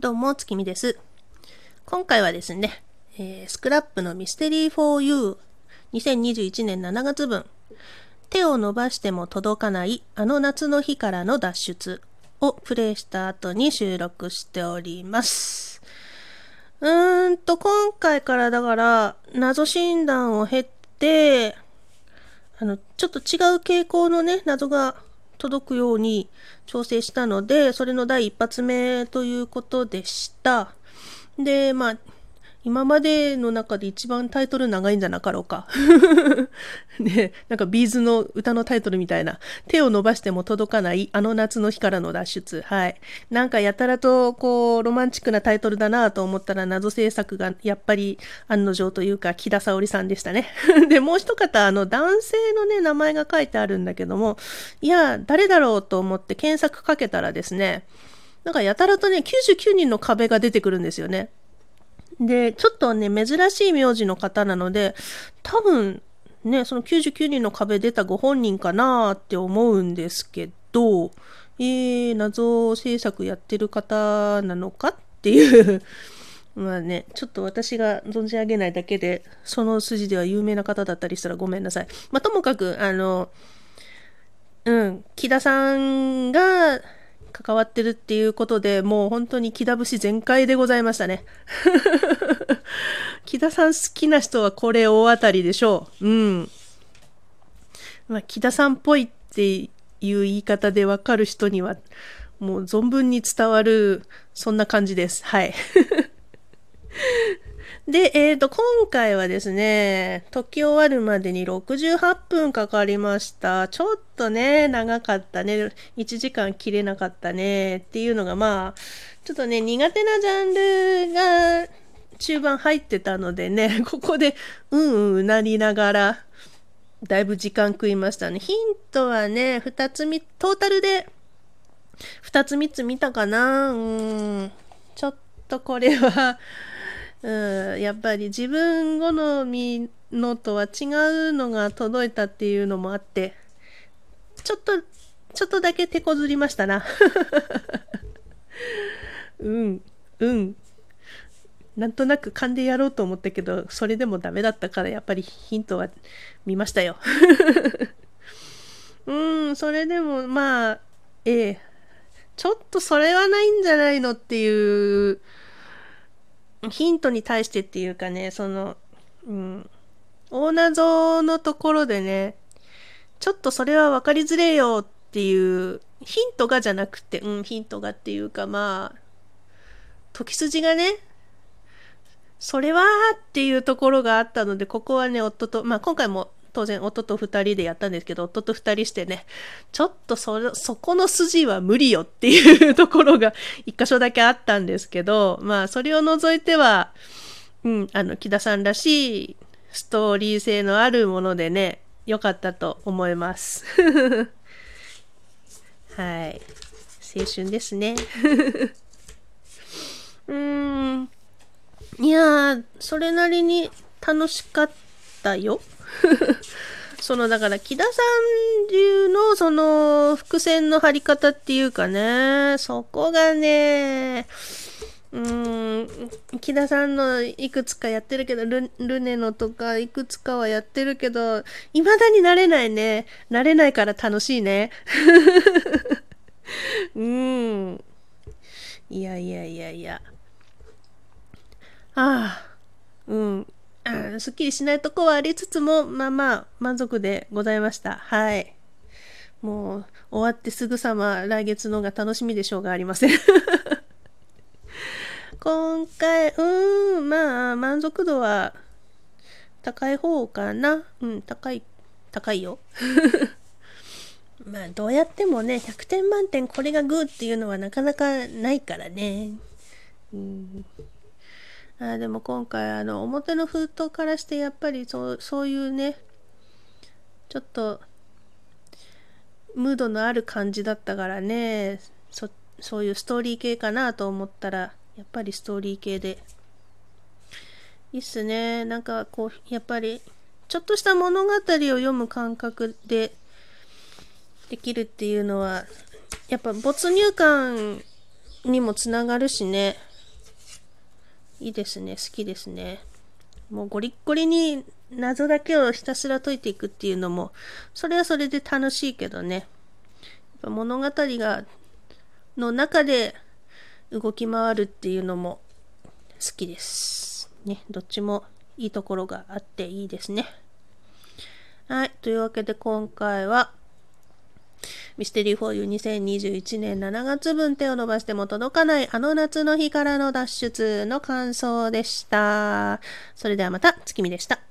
どうも、月見です。今回はですね、えースクラップのミステリー for You 2021年7月分、手を伸ばしても届かないあの夏の日からの脱出をプレイした後に収録しております。うーんと、今回からだから、謎診断を経って、あの、ちょっと違う傾向のね、謎が届くように調整したので、それの第一発目ということでした。で、まあ、今までの中で一番タイトル長いんじゃなかろうか。ね、なんかビーズの歌のタイトルみたいな。手を伸ばしても届かないあの夏の日からの脱出。はい。なんかやたらとこう、ロマンチックなタイトルだなと思ったら謎制作がやっぱり案の定というか木田沙織さんでしたね。で、もう一方、あの男性のね、名前が書いてあるんだけども、いや、誰だろうと思って検索かけたらですね、なんかやたらとね、99人の壁が出てくるんですよね。で、ちょっとね、珍しい名字の方なので、多分、ね、その99人の壁出たご本人かなって思うんですけど、えー、謎制作やってる方なのかっていう、まあね、ちょっと私が存じ上げないだけで、その筋では有名な方だったりしたらごめんなさい。まあ、ともかく、あの、うん、木田さんが関わってるっていうことでもう本当に木田節全開でございましたね。木田さん好きな人はこれ大当たりでしょう。うん。まあ、木田さんっぽいっていう言い方でわかる人にはもう存分に伝わるそんな感じです。はい。で、えーと、今回はですね、解き終わるまでに68分かかりました。ちょっとね、長かったね。1時間切れなかったね。っていうのがまあ、ちょっとね、苦手なジャンルが中盤入ってたのでね、ここでうんうんうなりながら、だいぶ時間食いましたね。ヒントはね、2つみ、トータルで2つ3つ見たかなうん。ちょっとこれは、うん、やっぱり自分好みのとは違うのが届いたっていうのもあって、ちょっと、ちょっとだけ手こずりましたな。うん、うん。なんとなく勘でやろうと思ったけど、それでもダメだったから、やっぱりヒントは見ましたよ。うん、それでも、まあ、ええ、ちょっとそれはないんじゃないのっていう、ヒントに対してっていうかね、その、うん、大謎のところでね、ちょっとそれは分かりづれよっていう、ヒントがじゃなくて、うん、ヒントがっていうかまあ、時筋がね、それはっていうところがあったので、ここはね、夫と、まあ今回も当然夫と二人でやったんですけど、夫と二人してね、ちょっとそ、そこの筋は無理よっていうところが一箇所だけあったんですけど、まあそれを除いては、うん、あの、木田さんらしいストーリー性のあるものでね、良かったと思います。はい。青春ですね。うーん。いやー、それなりに楽しかったよ。その、だから、木田さん流の、その、伏線の張り方っていうかね、そこがね、うん、木田さんのいくつかやってるけど、ルルネのとかいくつかはやってるけど、未だになれないね。なれないから楽しいね。うん。いやいやいやいや。ああ、うん。すっきりしないとこはありつつも、まあまあ、満足でございました。はい。もう、終わってすぐさま来月のが楽しみでしょうがありません。今回、うーん、まあ、満足度は高い方かな。うん、高い、高いよ。まあ、どうやってもね、100点満点これがグーっていうのはなかなかないからね。うんあでも今回あの表の封筒からしてやっぱりそうそういうねちょっとムードのある感じだったからねそそういうストーリー系かなと思ったらやっぱりストーリー系で。いいっすね。なんかこうやっぱりちょっとした物語を読む感覚でできるっていうのはやっぱ没入感にもつながるしね。いいですね。好きですね。もうゴリッゴリに謎だけをひたすら解いていくっていうのも、それはそれで楽しいけどね。やっぱ物語が、の中で動き回るっていうのも好きです。ね、どっちもいいところがあっていいですね。はい。というわけで今回は、ミステリーフォーユー2021年7月分手を伸ばしても届かないあの夏の日からの脱出の感想でした。それではまた月見でした。